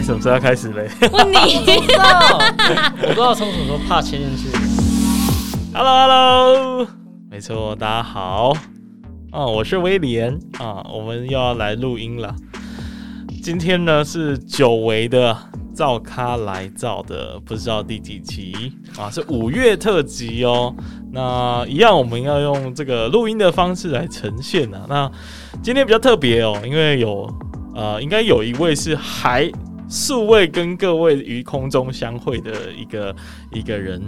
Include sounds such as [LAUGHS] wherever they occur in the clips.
哎，什么时候要开始嘞？问你，我不知道，我不知道从什么时候怕牵进去。Hello，Hello，没错，大家好，啊，我是威廉啊，我们又要来录音了。今天呢是久违的造咖来造的，不知道第几集啊，是五月特辑哦。那一样，我们要用这个录音的方式来呈现啊。那今天比较特别哦，因为有呃，应该有一位是还素未跟各位于空中相会的一个一个人。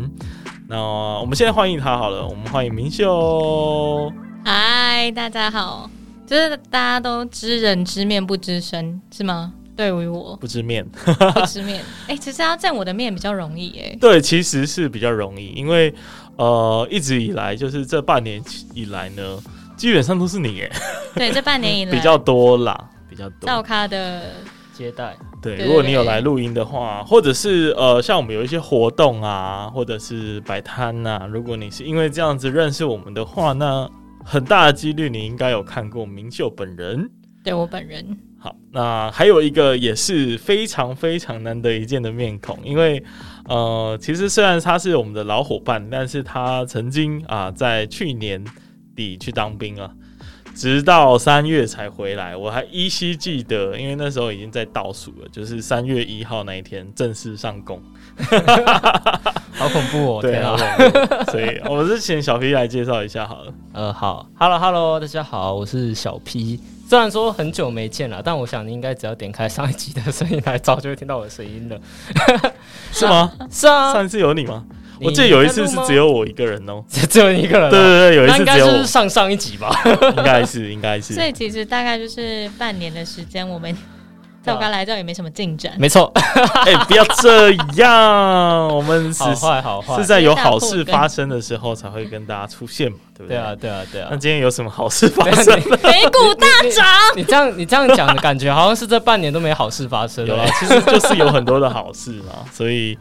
那我们现在欢迎他好了，我们欢迎明秀。嗨，大家好，就是大家都知人知面不知身，是吗？对于我不知面，不知面，[LAUGHS] 哎、其实要见我的面比较容易哎、对，其实是比较容易，因为呃，一直以来就是这半年以来呢，基本上都是你哎，对，这半年以来 [LAUGHS] 比较多啦，比较多。造咖的，接待，对，如果你有来录音的话，或者是呃，像我们有一些活动啊，或者是摆摊呐，如果你是因为这样子认识我们的话，那很大的几率你应该有看过明秀本人。对我本人，好，那还有一个也是非常非常难得一见的面孔，因为呃，其实虽然他是我们的老伙伴，但是他曾经啊在去年底去当兵啊，直到三月才回来，我还依稀记得，因为那时候已经在倒数了，就是三月一号那一天正式上工。[LAUGHS] 好恐怖哦！对！啊，所以我是请小 P 来介绍一下好了。呃，好，Hello Hello，大家好，我是小 P。虽然说很久没见了，但我想你应该只要点开上一集的声音来早，就会听到我的声音了。是吗？[LAUGHS] 是啊，上一次有你吗？你我记得有一次是只有我一个人哦、只 [LAUGHS] 只有你一个人、对对对，有一那应该次只有我就是，上上一集吧？[LAUGHS] 应该是应该是所。以其实大概就是半年的时间，我们在我刚来这也没什么进展。没错，[LAUGHS] 哎、不要这样，我们是好坏好坏是。在有好事发生的时候才会跟大家出现嘛，对不对？对啊，。对啊，对啊那。今天有什么好事发生？你美股大涨，你这样你这样讲的感觉，好像是这半年都没好事发生。有啦，其实就是有很多的好事嘛，所以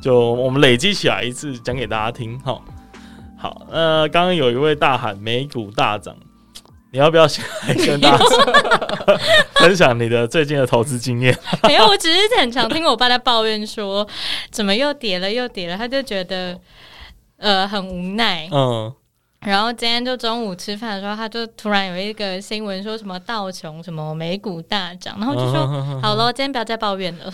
就我们累积起来一次讲给大家听好。好，呃，刚刚有一位大喊美股大涨，你要不要先来跟大家 [LAUGHS] 分享你的最近的投资经验？[LAUGHS] 没有，我只是很常听我爸在抱怨说，怎么又跌了又跌了，他就觉得呃很无奈。嗯，然后今天就中午吃饭的时候，他就突然有一个新闻说什么道琼什么美股大涨，然后就说、嗯好了，今天不要再抱怨了。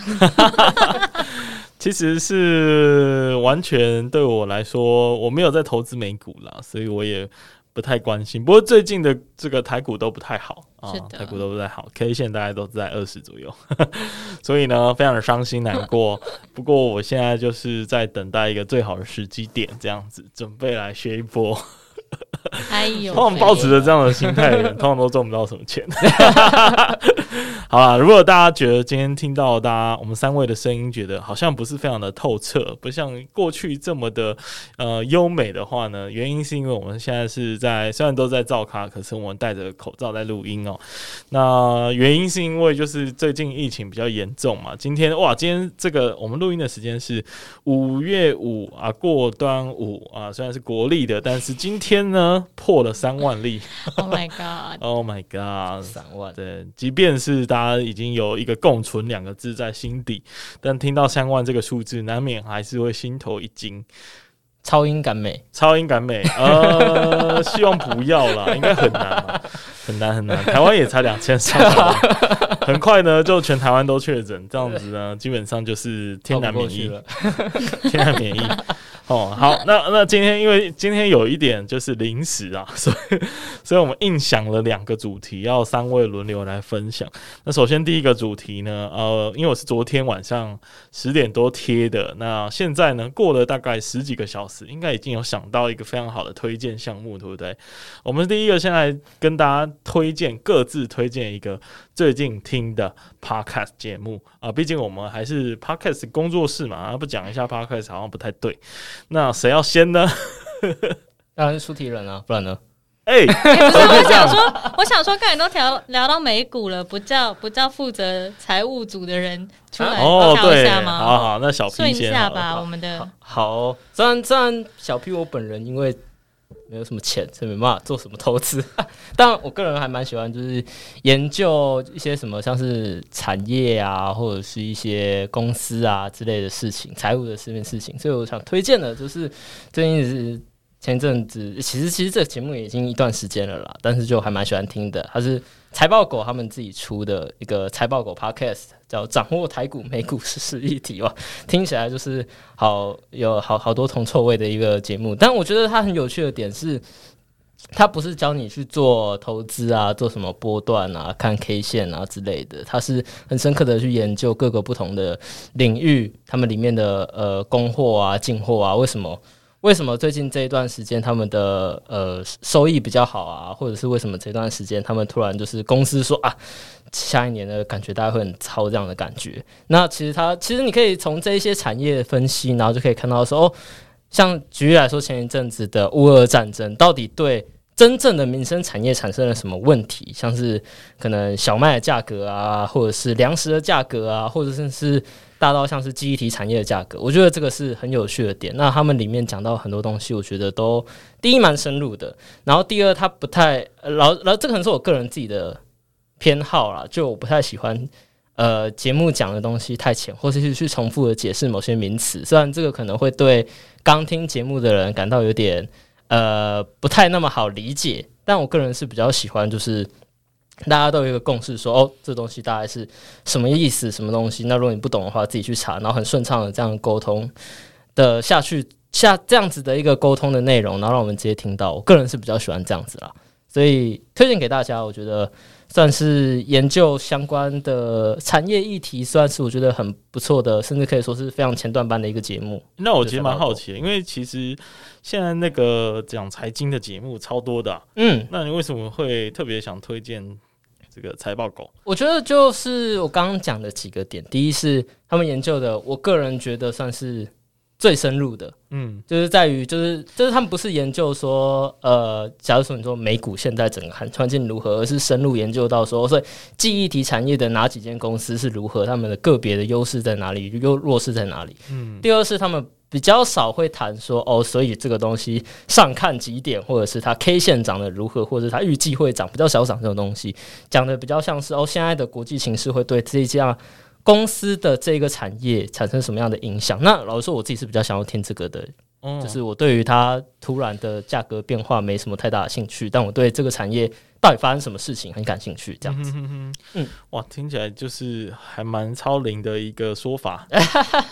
[LAUGHS] 其实是完全对我来说，我没有在投资美股啦，所以我也不太关心。不过最近的这个台股都不太好啊台股都不太好，K 线大概都在二十左右，[LAUGHS] 所以呢，非常的伤心难过。[LAUGHS] 不过我现在就是在等待一个最好的时机点，这样子准备来学一波。哎呦，通常抱持着这样的心态的人，通常都赚不到什么钱。[LAUGHS] 好啦，如果大家觉得今天听到大家我们三位的声音，觉得好像不是非常的透彻，不像过去这么的呃优美的话呢，原因是因为我们现在是在虽然都在造咖，可是我们戴着口罩在录音哦。那原因是因为就是最近疫情比较严重嘛，今天哇，今天这个我们录音的时间是五月五啊，过端午啊，虽然是国历的，但是今天呢破了三万例。[LAUGHS] Oh my God！Oh my god！三万，对，即便是大家已经有一个共存两个字在心底，但听到三万这个数字，难免还是会心头一惊。超音感美，超音感美，呃，[LAUGHS] 希望不要啦，应该很难啊，很难很难。台湾也才两千三很快呢就全台湾都确诊，这样子呢，基本上就是天然免疫了。天然免疫。[LAUGHS] 哦，好，那那今天因为今天有一点就是临时啊，所以所以我们硬想了两个主题，要三位轮流来分享。那首先第一个主题呢，呃，因为我是昨天晚上十点多贴的，那现在呢过了大概十几个小时，应该已经有想到一个非常好的推荐项目，对不对？我们第一个先来跟大家推荐，各自推荐一个最近听的 podcast 节目啊，毕竟我们还是 podcast 工作室嘛，啊不讲一下 podcast 好像不太对。那谁要先呢？当然是出题人啊，不然呢？哎、哎不是，[LAUGHS] 我想说，我想说，刚才都聊聊到美股了，不叫不叫负责财务组的人出来哦，对，调一下好吗？好，那小一先吧，我们的好，虽然虽然小 P 我本人因为没有什么钱，所以没办法做什么投资。[LAUGHS] 但我个人还蛮喜欢，就是研究一些什么像是产业啊，或者是一些公司啊之类的事情，财务的这边事情。所以我想推荐的就是最近是前阵子，其实其实这个节目已经一段时间了啦，但是就还蛮喜欢听的。它是财报狗他们自己出的一个财报狗 Podcast，叫《掌握台股美股实时议题》哇，[LAUGHS] 听起来就是好有好好多铜臭味的一个节目。但我觉得它很有趣的点是，它不是教你去做投资啊，做什么波段啊，看 K 线啊之类的，它是很深刻的去研究各个不同的领域，他们里面的呃供货啊、进货啊，为什么？为什么最近这一段时间他们的呃收益比较好啊？或者是为什么这段时间他们突然就是公司说啊，下一年的感觉大家会很超这样的感觉？那其实它其实你可以从这一些产业分析，然后就可以看到说，哦，像举例来说，前一阵子的乌俄战争到底对真正的民生产业产生了什么问题？像是可能小麦的价格啊，或者是粮食的价格啊，或者甚至是。大到像是记忆体产业的价格，我觉得这个是很有趣的点。那他们里面讲到很多东西，我觉得都第一蛮深入的，然后第二他不太，然后然后这可能是我个人自己的偏好啦，就我不太喜欢呃节目讲的东西太浅，或者是去重复的解释某些名词。虽然这个可能会对刚听节目的人感到有点呃不太那么好理解，但我个人是比较喜欢就是。大家都有一个共识，说哦，这东西大概是什么意思，什么东西？那如果你不懂的话，自己去查，然后很顺畅的这样沟通的下去，下这样子的一个沟通的内容，然后让我们直接听到。我个人是比较喜欢这样子啦，所以推荐给大家。我觉得算是研究相关的产业议题，算是我觉得很不错的，甚至可以说是非常前段班的一个节目。那我其实蛮好奇的，因为其实现在那个讲财经的节目超多的，嗯，那你为什么会特别想推荐？这个财报狗，我觉得就是我刚刚讲的几个点。第一是他们研究的，我个人觉得算是最深入的。嗯，就是在于，就是就是他们不是研究说，呃，假如说你说美股现在整个环境如何，而是深入研究到说，所以记忆体产业的哪几间公司是如何，他们的个别的优势在哪里，又弱势在哪里。嗯，第二是他们。比较少会谈说哦，所以这个东西上看几点，或者是它 K 线涨得如何，或者是它预计会涨，比较少涨这种东西，讲的比较像是哦，现在的国际形势会对这家公司的这个产业产生什么样的影响？那老实说，我自己是比较想要听这个的。就是我对于它突然的价格变化没什么太大的兴趣，但我对这个产业到底发生什么事情很感兴趣。这样子，嗯，哇，听起来就是还蛮超龄的一个说法。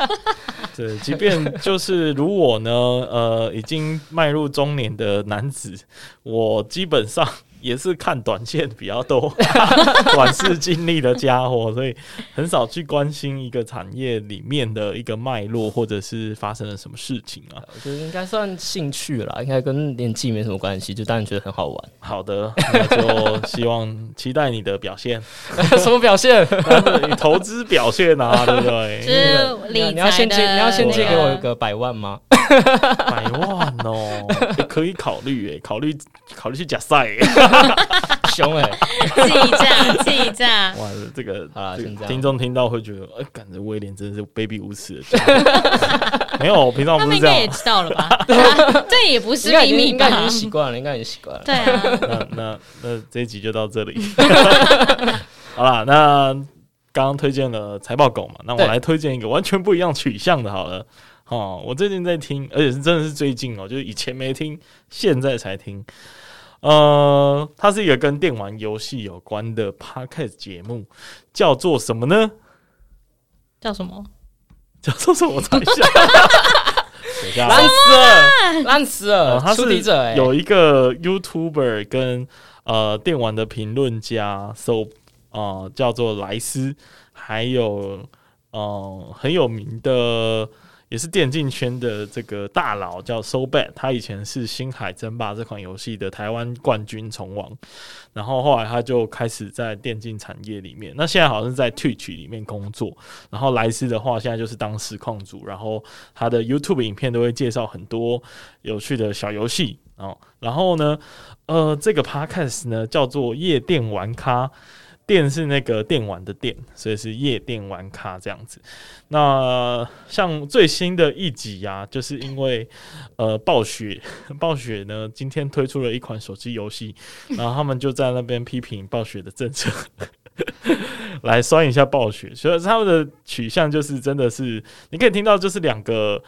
[LAUGHS] 对，即便就是如我呢，呃，已经迈入中年的男子，我基本上。也是看短线比较多，[LAUGHS] 短视经历的家伙，所以很少去关心一个产业里面的一个脉络，或者是发生了什么事情啊。我觉得应该算兴趣啦，应该跟年纪没什么关系，就当然觉得很好玩。好的，那就希望期待你的表现。[LAUGHS] 什么表现？你投资表现啊，[LAUGHS] 对不对？是理你要先借，你要先借给我一个百万吗？百万哦，可以考虑诶，考虑考虑去假赛。凶哎！记账记账。哇，这个啊，听众听到会觉得，哎，感觉威廉真的是卑鄙无耻的。[LAUGHS] 没有，平常不是这样。也知道了吧？[LAUGHS] 这也不是秘密吧？应该已经习惯了，应该已经习惯了。对啊。那那那这一集就到这里。[LAUGHS] 好了，那刚刚推荐了财报狗嘛，那我来推荐一个完全不一样取向的。好了，哦，我最近在听，而且是真的是最近哦，就是以前没听，现在才听。呃，它是一个跟电玩游戏有关的 podcast 节目，叫做什么呢？叫什么？叫做什么？我猜一下，烂死了，烂死了！他是有一个 YouTuber 跟呃电玩的评论家，so 呃叫做莱斯，还有呃很有名的。也是电竞圈的这个大佬叫 So Bad，他以前是《星海争霸》这款游戏的台湾冠军虫王，然后后来他就开始在电竞产业里面，那现在好像是在 Twitch 里面工作。然后莱斯的话，现在就是当实况主，然后他的 YouTube 影片都会介绍很多有趣的小游戏哦。然后呢，呃，这个 Podcast 呢叫做夜店玩咖。电是那个电玩的电，所以是夜店玩咖这样子。那像最新的一集呀、就是因为呃暴雪，[LAUGHS] 暴雪呢今天推出了一款手机游戏，然后他们就在那边批评暴雪的政策。[LAUGHS] 来酸一下暴雪，所以他们的取向就是真的是，你可以听到就是两个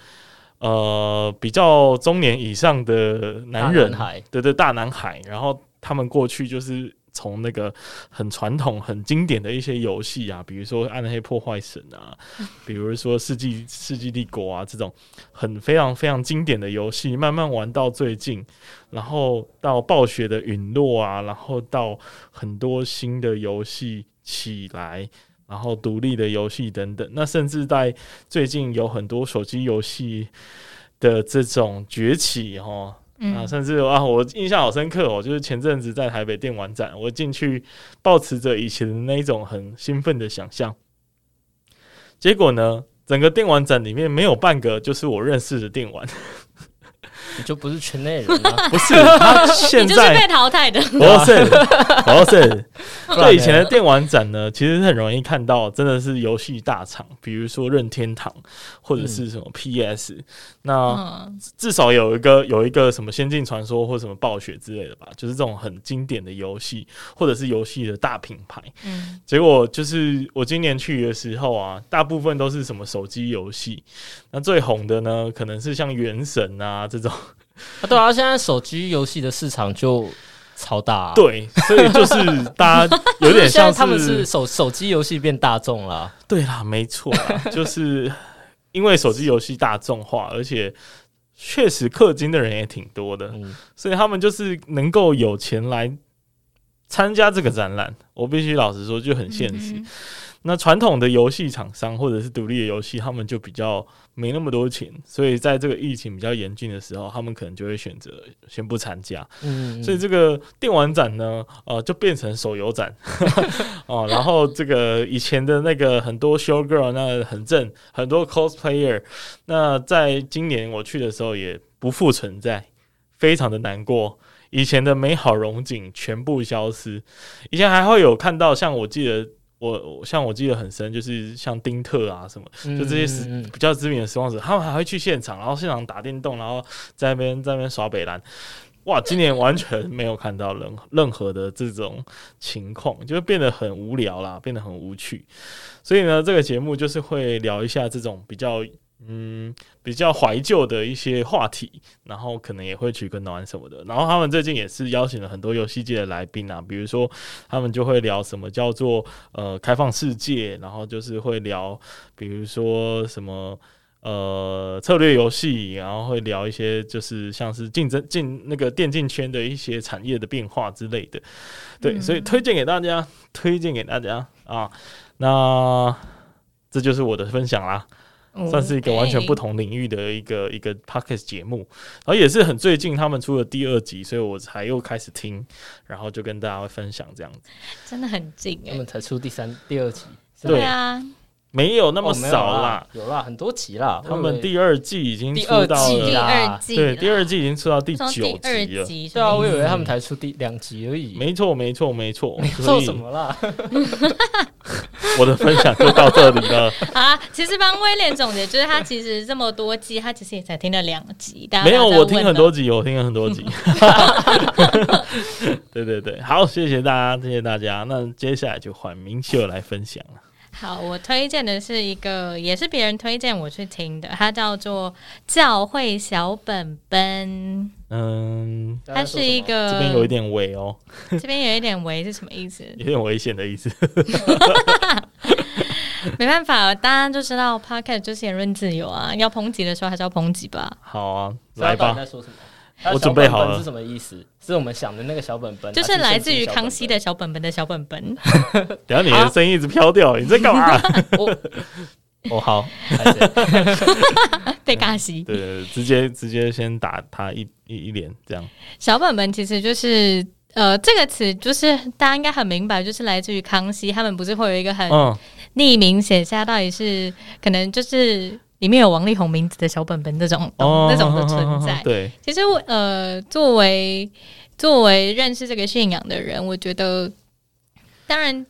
呃比较中年以上的男人，对对，大男孩，然后他们过去就是从那个很传统、很经典的一些游戏啊，比如说《暗黑破坏神》啊，[LAUGHS] 比如说《世纪世纪帝国》啊这种很非常非常经典的游戏，慢慢玩到最近，然后到暴雪的陨落啊，然后到很多新的游戏起来。然后独立的游戏等等，那甚至在最近有很多手机游戏的这种崛起哈，嗯，甚至啊，我印象好深刻哦，就是前阵子在台北电玩展，我进去抱持着以前的那一种很兴奋的想象，结果呢，整个电玩展里面没有半个就是我认识的电玩，你就不是圈内人了。[LAUGHS] 不是 [LAUGHS] 他现你就是在被淘汰的。[LAUGHS] 不是不是，对以前的电玩展呢，其实很容易看到真的是游戏大厂，比如说任天堂或者是什么 PS，、那。嗯，至少有一个有一个什么《仙境传说》或什么暴雪之类的吧，就是这种很经典的游戏，或者是游戏的大品牌。嗯，结果就是我今年去的时候啊，大部分都是什么手机游戏，那最红的呢，可能是像《原神》啊这种。[LAUGHS] 啊对啊，现在手机游戏的市场就超大、啊。，对，所以就是大家有点像 [LAUGHS] 他们是手手机游戏变大众了。对啦，没错啦，[LAUGHS] 就是因为手机游戏大众化，而且确实氪金的人也挺多的。嗯，所以他们就是能够有钱来参加这个展览。我必须老实说，就很现实。嗯那传统的游戏厂商或者是独立的游戏，他们就比较没那么多钱，所以在这个疫情比较严峻的时候，他们可能就会选择先不参加。嗯，所以这个电玩展呢，呃，就变成手游展 [LAUGHS] 哦。然后这个以前的那个很多 show girl 那很正，很多 cosplayer，那在今年我去的时候也不复存在，非常的难过。以前的美好荣景全部消失，以前还会有看到，像我记得我我像我记得很深，就是像丁特啊什么，嗯就这些比较知名的时光者，他们还会去现场，然后现场打电动，然后在那边在那边耍北兰。哇，今年完全没有看到任任何的这种情况，就变得很无聊啦，变得很无趣。所以呢，这个节目就是会聊一下这种比较嗯比较怀旧的一些话题，然后可能也会取个暖什么的。然后他们最近也是邀请了很多游戏界的来宾啊，比如说他们就会聊什么叫做呃开放世界，然后就是会聊比如说什么。呃，策略游戏，然后会聊一些就是像是竞争竞那个电竞圈的一些产业的变化之类的，对，嗯所以推荐给大家，推荐给大家啊。那这就是我的分享啦。嗯算是一个完全不同领域的一个一个 podcast 节目，然后也是很最近他们出了第二集，所以我才又开始听，然后就跟大家分享这样子，真的很近哎他们。才出第三、第二集，对。对啊，没有那么哦有少啦。有啦，很多集啦。他们第二季已经出到季第，二季啦，对，第二季已经出到第九集了。集，对啊，我以为他嗯们才出第两集而已。没错，没错，没错。[LAUGHS] 所做什么啦？我的分享就到这里了。[LAUGHS] 啊，其实帮威廉总结，就是他其实这么多季，他其实也才听了两集。大家没有，我听很多集，我听了很多集。对对对，好，谢谢大家，谢谢大家。那接下来就换明秀来分享了。好，我推荐的是一个，也是别人推荐我去听的，它叫做《教会小本本》，嗯，它是一个这边有一点危哦，这边有一点围是什么意思？[LAUGHS] 有点危险的意思。[LAUGHS] 没办法，大家就知道 podcast 就是言论自由啊，要抨击的时候还是要抨击吧。好啊，来吧。在说什么？我准备好了是什么意思？是我们想的那个小本本，就是来自于康熙的小本本的小本本，[LAUGHS] 等下你的声音一直飘掉，[LAUGHS] 你在干嘛？[LAUGHS] 哦哦好，被尬西。对对，对直接直接先打他一一一脸这样。小本本其实就是呃，这个词就是大家应该很明白，就是来自于康熙，他们不是会有一个很嗯，匿名写下到底是可能就是里面有王力宏名字的小本本这种、哦，那种的存在。对，其实我呃，作为作为认识这个信仰的人，我觉得当然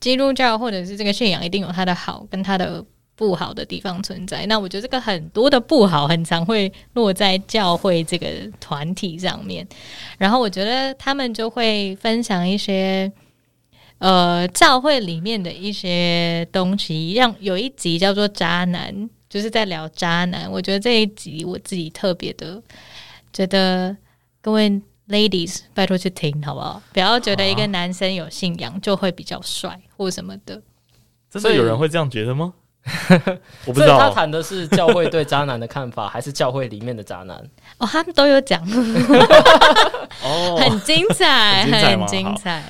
基督教或者是这个信仰一定有它的好跟它的不好的地方存在。那我觉得这个很多的不好，很常会落在教会这个团体上面。然后我觉得他们就会分享一些。呃，教会里面的一些东西，让有一集叫做“渣男”，就是在聊渣男。我觉得这一集我自己特别的觉得，各位 ladies 拜托去听好不好？不要觉得一个男生有信仰就会比较帅或什么的。真的有人会这样觉得吗？[LAUGHS] 我不知所以他。谈的是教会对渣男的看法，还是教会里面的渣男？[LAUGHS] 哦，他们都有讲，[LAUGHS] 哦，很精彩，很精彩吗很精彩。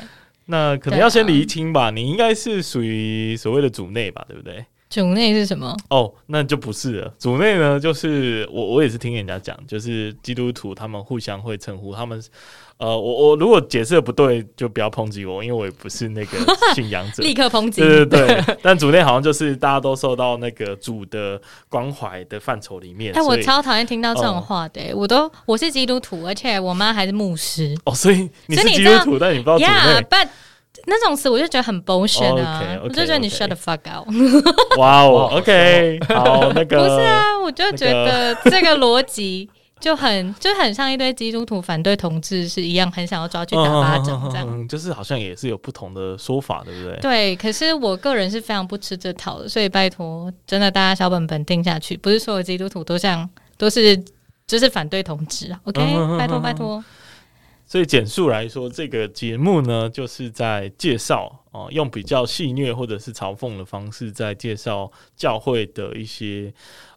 那可能要先厘清吧。你应该是属于所谓的主内吧，对不对？主内是什么？哦，那就不是了。主内呢，就是我我也是听人家讲，就是基督徒他们互相会称呼他们。呃，我我如果解释的不对，就不要抨击我，因为我也不是那个信仰者。[LAUGHS] 立刻抨击。对对对，但主内好像就是大家都受到那个主的关怀的范畴里面。哎，我超讨厌听到这种哦话的、欸我都我是基督徒，而且我妈还是牧师。哦，所以你是基督徒，但你不知道主呀内。，but 那种词我就觉得很 bullshit 啊我就觉得你 shut the fuck out。哇哦，OK，好，那个不是啊，我就觉得 [LAUGHS] 这个逻辑就很就很像一堆基督徒反对同志是一样，很想要抓去打巴掌这样。嗯，就是好像也是有不同的说法，对不对？对，可是我个人是非常不吃这套的，所以拜托，真的大家小本本定下去，不是所有基督徒都像都是就是反对同志啊，OK，拜托嗯拜托。所以简述来说，这个节目呢，就是在介绍哦、用比较戏谑或者是嘲讽的方式，在介绍教会的一些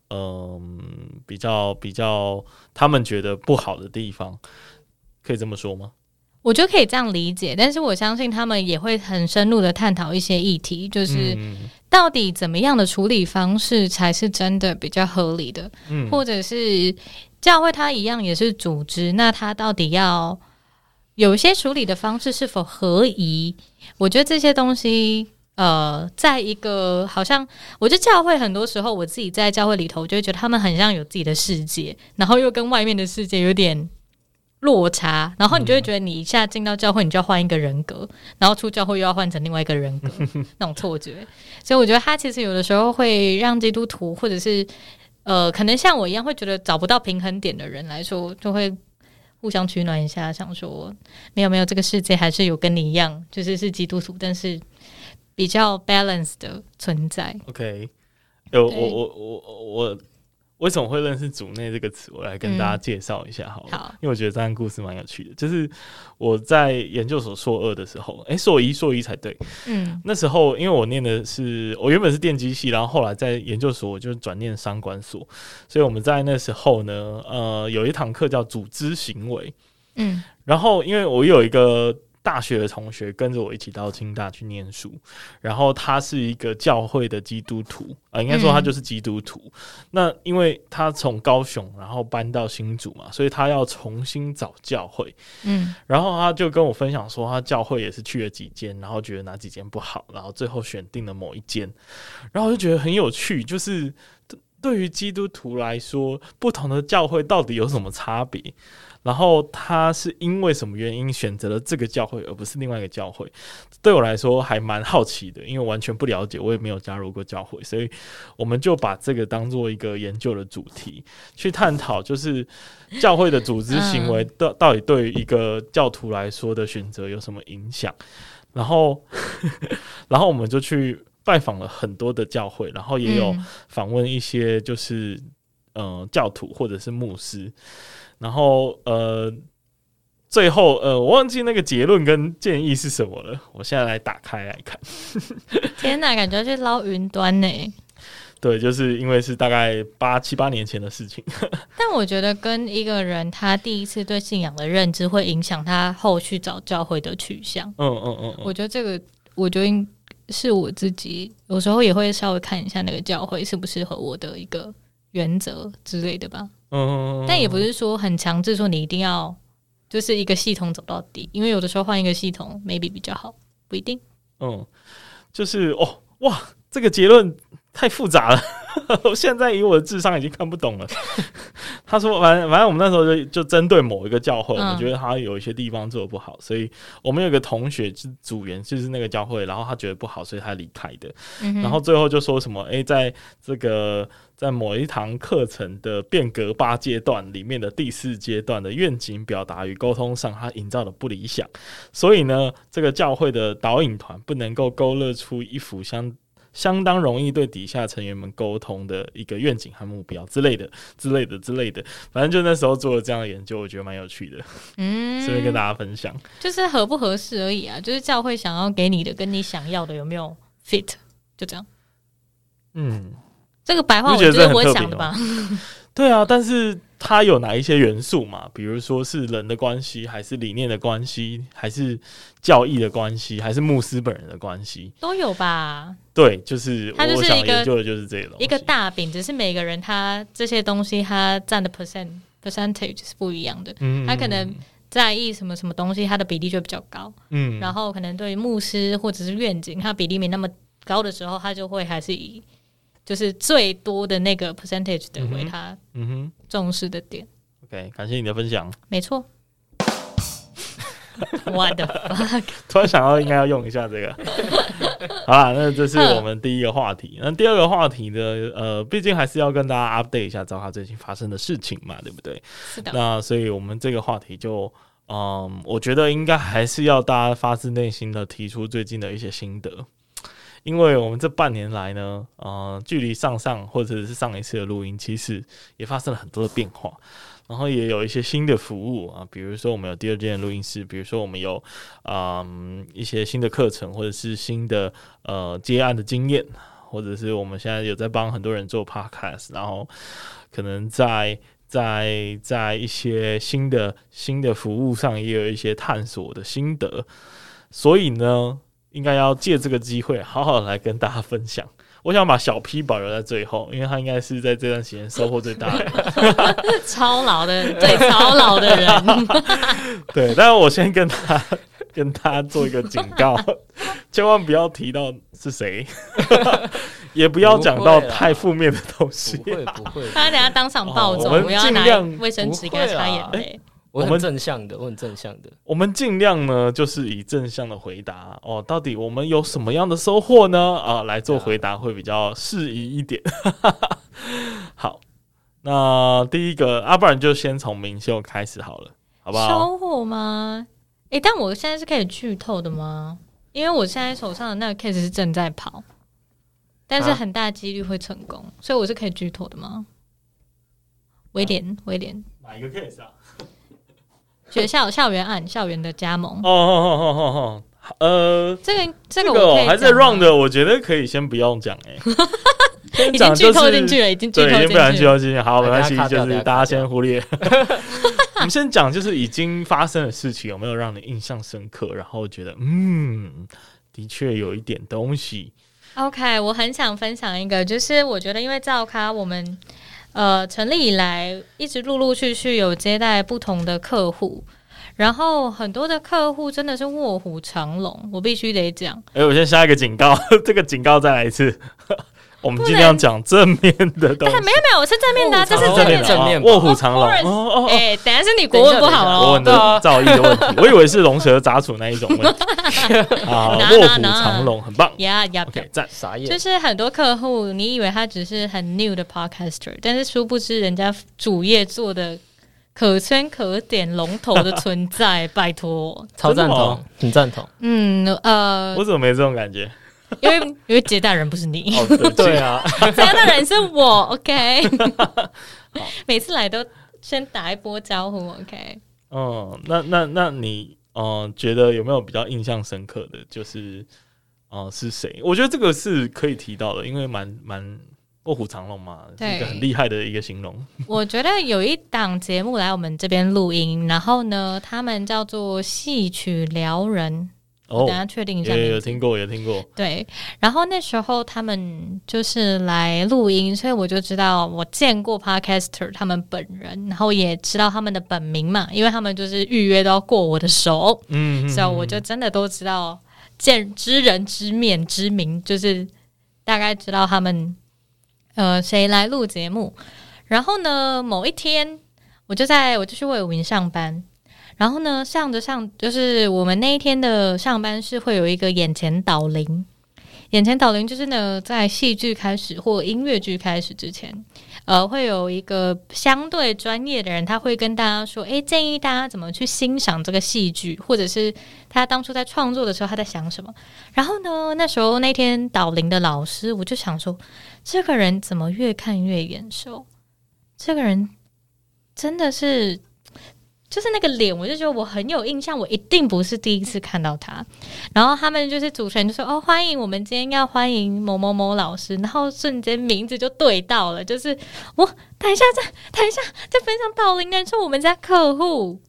嗯、比较比较他们觉得不好的地方，可以这么说吗？我觉得可以这样理解，但是我相信他们也会很深入的探讨一些议题，就是嗯到底怎么样的处理方式才是真的比较合理的，嗯或者是教会它一样也是组织，那它到底要有一些处理的方式是否合宜？我觉得这些东西。呃，在一个好像，我觉得教会很多时候，我自己在教会里头，我就会觉得他们很像有自己的世界，然后又跟外面的世界有点落差，然后你就会觉得你一下进到教会，你就要换一个人格，然后出教会又要换成另外一个人格，[LAUGHS] 那种错觉。所以我觉得他其实有的时候会让基督徒或者是呃，可能像我一样会觉得找不到平衡点的人来说，就会互相取暖一下，想说没有没有，这个世界还是有跟你一样，就是是基督徒，但是比较 balance 的存在。OK，有我我我我为什么会认识“组内”这个词？我来跟大家介绍一下好了。好因为我觉得这段故事蛮有趣的。就是我在研究所硕二的时候，诶，硕一硕一才对。嗯那时候因为我念的是我原本是电机系，然后后来在研究所我就转念商管所，所以我们在那时候呢，呃，有一堂课叫组织行为。嗯然后因为我有一个大学的同学跟着我一起到清大去念书，然后他是一个教会的基督徒啊、呃应该说他就是基督徒。那因为他从高雄然后搬到新竹嘛，所以他要重新找教会。嗯然后他就跟我分享说，他教会也是去了几间，然后觉得哪几间不好，然后最后选定了某一间。然后我就觉得很有趣，就是对对于基督徒来说，不同的教会到底有什么差别？然后他是因为什么原因选择了这个教会，而不是另外一个教会？对我来说还蛮好奇的，因为完全不了解，我也没有加入过教会，所以我们就把这个当做一个研究的主题去探讨，就是教会的组织行为到到底对于一个教徒来说的选择有什么影响？然后，[LAUGHS] 然后我们就去拜访了很多的教会，然后也有嗯访问一些就是呃教徒或者是牧师，然后呃最后呃我忘记那个结论跟建议是什么了，我现在来打开来看。[LAUGHS] [LAUGHS] 天哪，感觉去捞云端呢。对，就是因为是大概八七八年前的事情。[LAUGHS] 但我觉得跟一个人他第一次对信仰的认知，会影响他后续找教会的取向。嗯嗯嗯嗯，我觉得这个，我觉得应是我自己有时候也会稍微看一下那个教会适不适合我的一个原则之类的吧。嗯，嗯但也不是说很强制说你一定要就是一个系统走到底，因为有的时候换一个系统 maybe 比较好，不一定。嗯，就是哦哇，这个结论太复杂了。[LAUGHS] 我现在以我的智商已经看不懂了。[LAUGHS] 他说，反正反正我们那时候就就针对某一个教会，我觉得他有一些地方做的不好，所以我们有个同学是组员，就是那个教会，然后他觉得不好，所以他离开的。嗯然后最后就说什么，诶，在这个在某一堂课程的变革八阶段里面的第四阶段的愿景表达与沟通上，他营造的不理想，所以呢，这个教会的导引团不能够勾勒出一幅相。相当容易对底下成员们沟通的一个愿景和目标之类的、之类的、之类的，反正就那时候做了这样的研究，我觉得蛮有趣的，嗯顺便跟大家分享。就是合不合适而已啊，就是教会想要给你的跟你想要的有没有 fit，就这样。嗯，这个白话我觉得我想的吧？对啊，但是它有哪一些元素嘛？比如说是人的关系，还是理念的关系，还是教义的关系，还是牧师本人的关系？都有吧，对，就是它就是我想一个研究的就是这个东西。一个大饼，只是每个人他这些东西他占的 percent percentage 是不一样的。嗯，他可能在意什么什么东西，他的比例就比较高。嗯，然后可能对于牧师或者是愿景，他比例没那么高的时候，他就会还是以就是最多的那个 percentage 的为他嗯哼重视的点。，OK，感谢你的分享。没错。[LAUGHS] What the fuck？突然想到应该要用一下这个。[LAUGHS] 好啦，那这是我们第一个话题。那第二个话题呢？呃，毕竟还是要跟大家 update 一下赵卡最近发生的事情嘛，对不对？是的，那所以我们这个话题就，嗯，我觉得应该还是要大家发自内心的提出最近的一些心得，因为我们这半年来呢，呃，距离上上或者是上一次的录音，其实也发生了很多的变化。然后也有一些新的服务啊，比如说我们有第二间录音室，比如说我们有嗯一些新的课程，或者是新的呃接案的经验，或者是我们现在有在帮很多人做 podcast，然后可能在在在一些新的新的服务上也有一些探索的心得，所以呢，应该要借这个机会好好地来跟大家分享。我想把小 P 保留在最后，因为他应该是在这段时间收获最大的。[LAUGHS] 超老的最超老的人，[LAUGHS] 对，但是我先跟他跟他做一个警告，[LAUGHS] 千万不要提到是谁，也不要讲到太负面的东西。不会不会，他等下当场暴走，哦我们要拿尽量卫生纸给他擦眼泪。我很正向的，我很正向的。我们尽量呢，就是以正向的回答哦，到底我们有什么样的收获呢？啊，来做回答会比较适宜一点。[LAUGHS] 好，那第一个，啊，不然就先从明秀开始好了，好不好？收获吗？诶，但我现在是可以剧透的吗？因为我现在手上的那个 case 是正在跑，但是啊很大几率会成功，所以我是可以剧透的吗？威廉，威廉，哪一个 case 啊？学校校园案，校园的加盟，哦哦哦哦哦哦，呃，这个这这个个我还在讲吗 run 的，我觉得可以先不用讲哎、[LAUGHS] 先已经剧透进去了，已经剧已经不然进去了。剧透进去，好，没关系就是大家先忽略。[LAUGHS] [LAUGHS] 我们先讲，就是已经发生的事情有没有让你印象深刻，然后觉得嗯，的确有一点东西。OK，我很想分享一个，就是我觉得因为照咖我们呃成立以来，一直陆陆续续有接待不同的客户，然后很多的客户真的是卧虎藏龙，我必须得讲。哎、我先下一个警告，[LAUGHS] 这个警告再来一次。我们尽量讲正面的东西但，没有没有，我是正面的、啊，这是正面的。正面卧虎藏龙。哦哦哦，哎、等下是你国文不好我问哦。的造诣的问题，我以为是龙蛇杂处那一种问题。[LAUGHS] 啊，卧虎藏龙，很棒。呀呀，OK，赞。傻眼，就是很多客户，你以为他只是很 new 的 podcaster，但是殊不知人家主业做的可圈可点、龙头的存在，[LAUGHS] 拜托。超赞同，很赞同。嗯呃我，怎么没这种感觉？因为因为接待人不是你，哦，对 [LAUGHS] 对啊，接待人是我，OK。每次来都先打一波招呼，OK。嗯，那那那你呃，觉得有没有比较印象深刻的？就是呃，是谁？我觉得这个是可以提到的，因为蛮蛮卧虎藏龙嘛，是一个很厉害的一个形容。我觉得有一档节目来我们这边录音，然后呢，他们叫做戏曲撩人，等，下确定一下有有听过，有听过。对，然后那时候他们就是来录音，所以我就知道我见过 podcaster 他们本人，然后也知道他们的本名嘛，因为他们就是预约都要过我的手，嗯，所以我就真的都知道见知人知面知名，就是大概知道他们呃谁来录节目。然后呢，某一天我就在我就去魏武营上班，然后呢上着上就是我们那一天的上班是会有一个眼前导铃，眼前导铃就是呢在戏剧开始或音乐剧开始之前。呃，会有一个相对专业的人，他会跟大家说，诶，建议大家怎么去欣赏这个戏剧，或者是他当初在创作的时候他在想什么。然后呢，那时候那天导灵的老师，我就想说，这个人怎么越看越眼熟？这个人真的是。就是那个脸，我就觉得我很有印象，我一定不是第一次看到他。然后他们就是主持人就说：“哦，欢迎我们今天要欢迎某某某老师。”然后瞬间名字就对到了，就是我台下在台下在分享导灵人是我们家客户，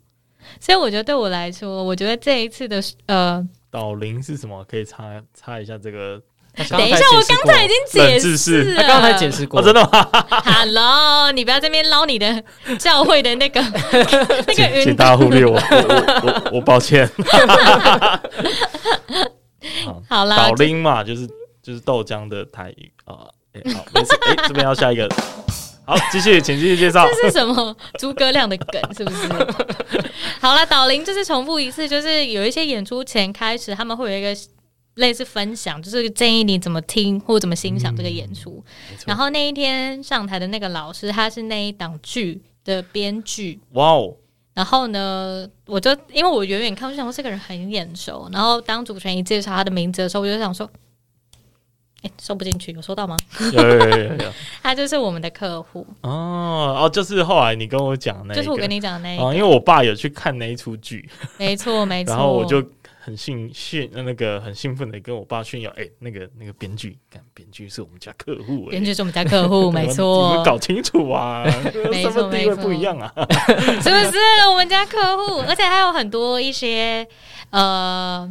所以我觉得对我来说，我觉得这一次的呃导灵是什么？可以查查一下这个。等一下，我刚才已经解释了，他刚才解释过，真的吗？[LAUGHS] Hello，你不要这边捞你的教会的那个 [LAUGHS] 那个请大家忽略我，我我抱歉。[LAUGHS] 好啦，导灵嘛，就是就是豆浆的台语啊。哎，好，没事。哎，这边要下一个，好，继续，请继续介绍。这是什么？诸葛亮的梗是不是？好了，导林就是重复一次，就是有一些演出前开始，他们会有一个。类似分享，就是建议你怎么听或怎么欣赏这个演出。然后那一天上台的那个老师，他是那一档剧的编剧。哇哦！然后呢，我就因为我远远看，我就想说这个人很眼熟。然后当主持人一介绍他的名字的时候，我就想说，哎，收不进去，有收到吗？有有有有。[LAUGHS] 他就是我们的客户。哦哦，就是后来你跟我讲那，就是我跟你讲那，哦因为我爸有去看那一出剧。没错没错。[LAUGHS] 然后我就。很兴兴，那个很兴奋的跟我爸炫耀，哎，那个那个编剧，看编剧是我们家客户，编剧是我们家客户，[LAUGHS] 没错，你们搞清楚啊，[LAUGHS] 没错，地位不一样啊，是不是我们家客户？而且还有很多一些呃。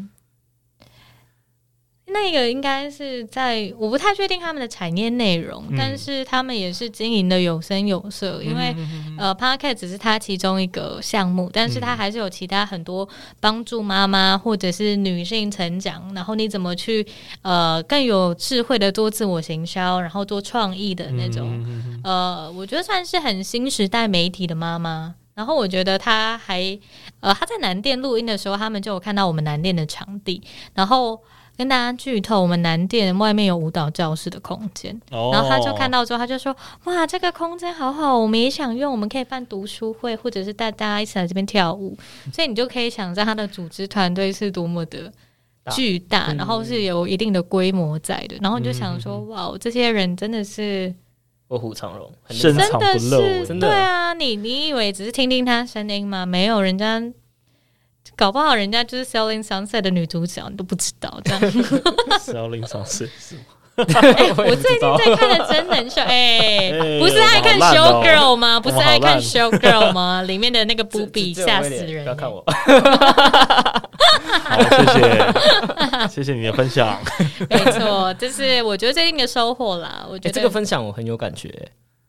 那个应该是在，我不太确定他们的产业内容，但是他们也是经营的有声有色。因为呃 p a r k e t 只是他其中一个项目，但是他还是有其他很多帮助妈妈或者是女性成长，然后你怎么去呃更有智慧的做自我行销，然后做创意的那种。呃，我觉得算是很新时代媒体的妈妈。然后我觉得他还呃他在南店录音的时候，他们就有看到我们南店的场地，然后。跟大家剧透，我们南店外面有舞蹈教室的空间，然后他就看到之后，他就说：“哇，这个空间好好，我们也想用，我们可以办读书会，或者是带大家一起来这边跳舞。”所以你就可以想象他的组织团队是多么的巨大，然后是有一定的规模在的。然后你就想说：“哇，这些人真的是卧虎藏龙，深藏不露。”真的是，对啊，你你以为只是听听他声音吗？没有，人家。搞不好人家就是《Selling Sunset》的女主角，你都不知道这样。[LAUGHS]《Selling Sunset》是吗？[LAUGHS] 我最近在看的真人秀，哎，不是爱看《Show Girl》吗？不是爱看《Show [LAUGHS] Girl》吗？里面的那个布比吓死人！不要看我。好，谢谢，谢谢你的分享。没错，就是我觉得最近的收获啦。我觉得这个分享我很有感觉。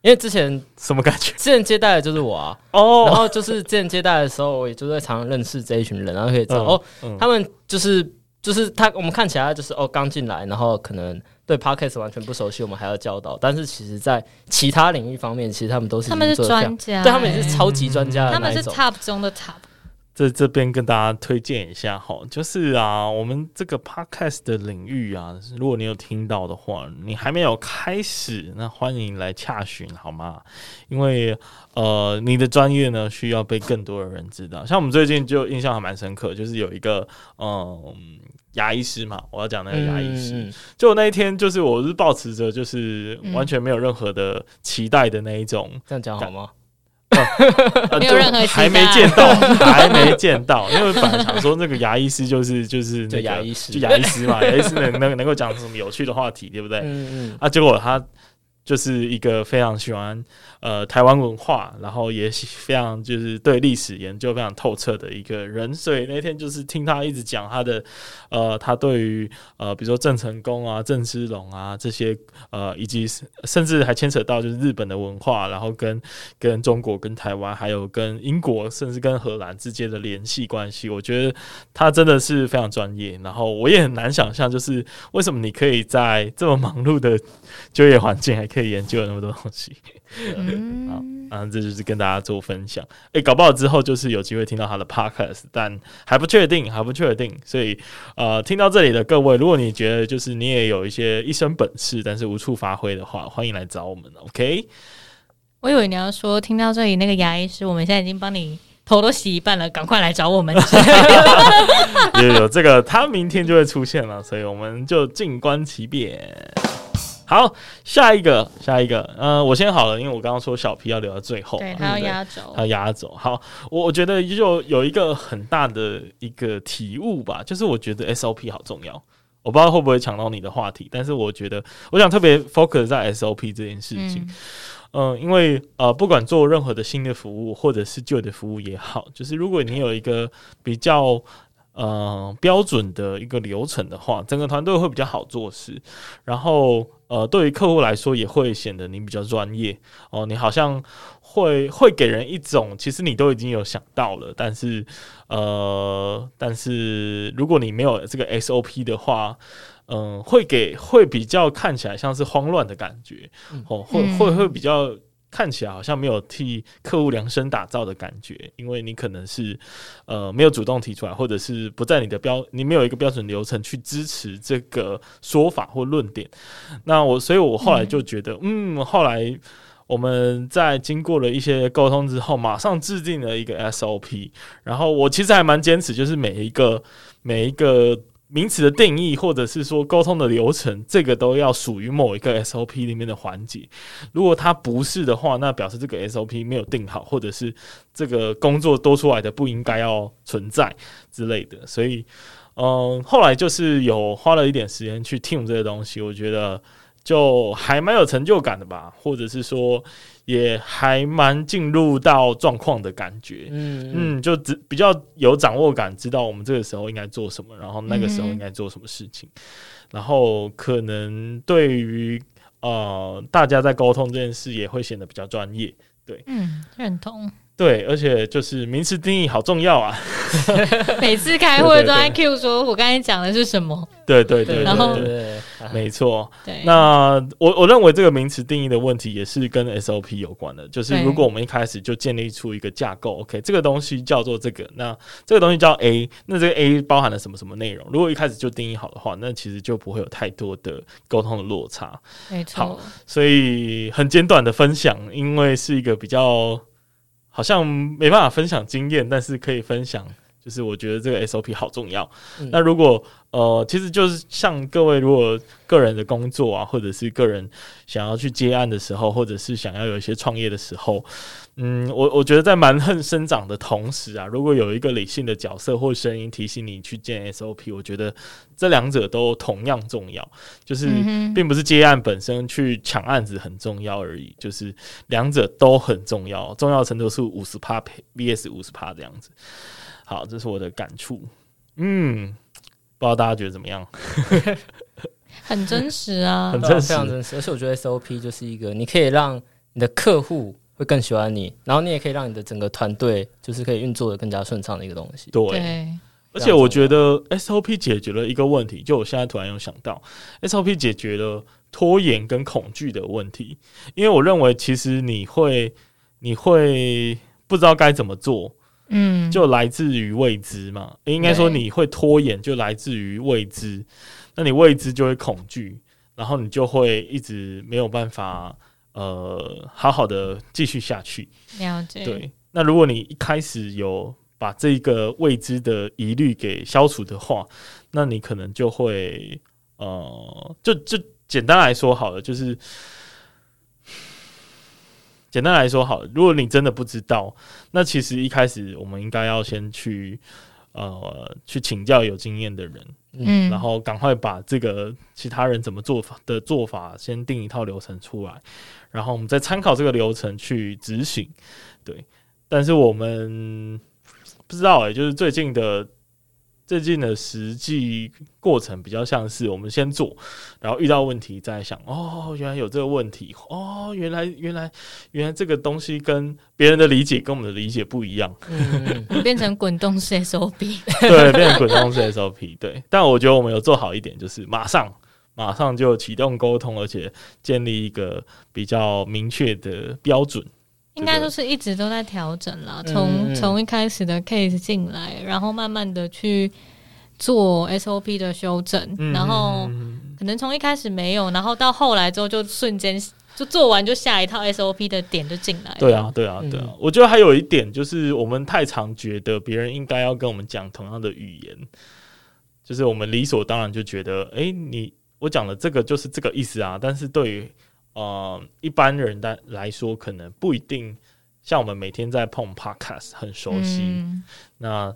因为之前什么感觉？之前接待的就是我啊，哦，然后就是之前接待的时候，我也就在常常认识这一群人，然后可以知道哦，他们就是就是他，我们看起来就是哦刚进来，然后可能对 podcast 完全不熟悉，我们还要教导，但是其实在其他领域方面，其实他们都是他们是专家，对他们也是超级专家，他们是 top 中的 top。在这边跟大家推荐一下哈，就是啊，我们这个 podcast 的领域啊，如果你有听到的话，你还没有开始，那欢迎来洽询好吗？因为呃，你的专业呢需要被更多的人知道。像我们最近就印象还蛮深刻，就是有一个嗯牙医师嘛，我要讲那个牙医师，就那一天就是我是保持着就是完全没有任何的期待的那一种，这样讲好吗？[LAUGHS] 没有任何还没见到，还没见到，因为本来想说那个牙医师就是就是那牙医师，就牙医师嘛，牙医师能能能够讲什么有趣的话题，对不对？嗯嗯。啊，结果他就是一个非常喜欢呃台湾文化，然后也非常就是对历史研究非常透彻的一个人，所以那天就是听他一直讲他的呃，他对于呃比如说郑成功啊、郑芝龙啊这些呃，以及甚至还牵扯到就是日本的文化，然后跟跟中国、跟台湾，还有跟英国，甚至跟荷兰之间的联系关系，我觉得他真的是非常专业。然后我也很难想象，就是为什么你可以在这么忙碌的就业环境，还可以研究那么多东西。嗯，啊，这就是跟大家做分享。诶，搞不好之后就是有机会听到他的 podcast，但还不确定，还不确定。所以，呃，听到这里的各位，如果你觉得就是你也有一些一身本事，但是无处发挥的话，欢迎来找我们。OK。我以为你要说，听到这里那个牙医师，我们现在已经帮你头都洗一半了，赶快来找我们。[LAUGHS] [LAUGHS] 有有这个，他明天就会出现了，所以我们就静观其变。好，下一个，下一个，呃，我先好了，因为我刚刚说小 P 要留到最后，对嘛他要压轴他，要压轴。好，我我觉得就有一个很大的一个体悟吧，就是我觉得 SOP 好重要。我不知道会不会抢到你的话题，但是我觉得我想特别 focus 在 SOP 这件事情。嗯，嗯，因为呃，不管做任何的新的服务或者是旧的服务也好，就是如果你有一个比较呃标准的一个流程的话，整个团队会比较好做事。然后呃，对于客户来说也会显得你比较专业哦，你好像会会给人一种其实你都已经有想到了，但是呃，但是如果你没有这个 SOP 的话。嗯，会给会比较看起来像是慌乱的感觉，哦，会会会比较看起来好像没有替客户量身打造的感觉，因为你可能是呃没有主动提出来，或者是不在你的标，你没有一个标准流程去支持这个说法或论点。那我，所以我后来就觉得，嗯，后来我们在经过了一些沟通之后，马上制定了一个 SOP，然后我其实还蛮坚持，就是每一个每一个。名词的定义，或者是说沟通的流程，这个都要属于某一个 SOP 里面的环节。如果它不是的话，那表示这个 SOP 没有定好，或者是这个工作多出来的不应该要存在之类的。所以，嗯，后来就是有花了一点时间去听这些东西，我觉得就还蛮有成就感的吧，或者是说也还蛮进入到状况的感觉。嗯嗯嗯，就只比较有掌握感，知道我们这个时候应该做什么，然后那个时候应该做什么事情，然后可能对于呃大家在沟通这件事也会显得比较专业。对嗯，认同。对，而且就是名词定义好重要啊！[LAUGHS] 每次开会都在 Q 说，我刚才讲的是什么？对对对，然后对对对，啊没错。对，那我我认为这个名词定义的问题也是跟 SOP 有关的，就是如果我们一开始就建立出一个架构，OK，这个东西叫做这个，那这个东西叫 A，那这个 A 包含了什么什么内容？如果一开始就定义好的话，那其实就不会有太多的沟通的落差。没好错，所以很简短的分享，因为是一个比较好像没办法分享经验，但是可以分享。就是我觉得这个 SOP 好重要。嗯那如果呃，其实就是像各位如果个人的工作啊，或者是个人想要去接案的时候，或者是想要有一些创业的时候，嗯，我我觉得在蛮横生长的同时啊，如果有一个理性的角色或声音提醒你去建 SOP，我觉得这两者都同样重要。就是并不是接案本身去抢案子很重要而已，就是两者都很重要，重要程度是五十趴 VS 五十趴这样子。好，这是我的感触。嗯，不知道大家觉得怎么样？[LAUGHS] 很真实啊 [LAUGHS] 很。真实非常真实。而且我觉得 SOP 就是一个，你可以让你的客户会更喜欢你，然后你也可以让你的整个团队就是可以运作的更加顺畅的一个东西。对，对，而且我觉得 SOP 解决了一个问题，就我现在突然有想到，SOP 解决了拖延跟恐惧的问题，因为我认为其实你会你会不知道该怎么做，嗯，就来自于未知嘛。应该说你会拖延，就来自于未知。那你未知就会恐惧，然后你就会一直没有办法呃好好的继续下去。了解。对，那如果你一开始有把这个未知的疑虑给消除的话，那你可能就会呃，就就简单来说好了，就是。简单来说，好，如果你真的不知道，那其实一开始我们应该要先去呃去请教有经验的人，嗯，然后赶快把这个其他人怎么做法的做法先定一套流程出来，然后我们再参考这个流程去执行。对，但是我们不知道哎、就是最近的最近的实际过程比较像是我们先做，然后遇到问题再想，哦，原来有这个问题，哦，原来原来原来这个东西跟别人的理解跟我们的理解不一样。[LAUGHS] 嗯，变成滚动式 SOP，[LAUGHS] 对，变成滚动式 SOP。对，但我觉得我们有做好一点，就是马上马上就启动沟通，而且建立一个比较明确的标准。应该说是一直都在调整啦。嗯从嗯从一开始的 case 进来，然后慢慢的去做 SOP 的修正，嗯然后可能从一开始没有，然后到后来之后就瞬间就做完，就下一套 SOP 的点就进来了。对啊，对啊，对啊。我觉得还有一点就是，我们太常觉得别人应该要跟我们讲同样的语言，就是我们理所当然就觉得，哎、你我讲的这个就是这个意思啊。但是对于呃一般人的来说，可能不一定像我们每天在碰 Podcast 很熟悉。嗯，那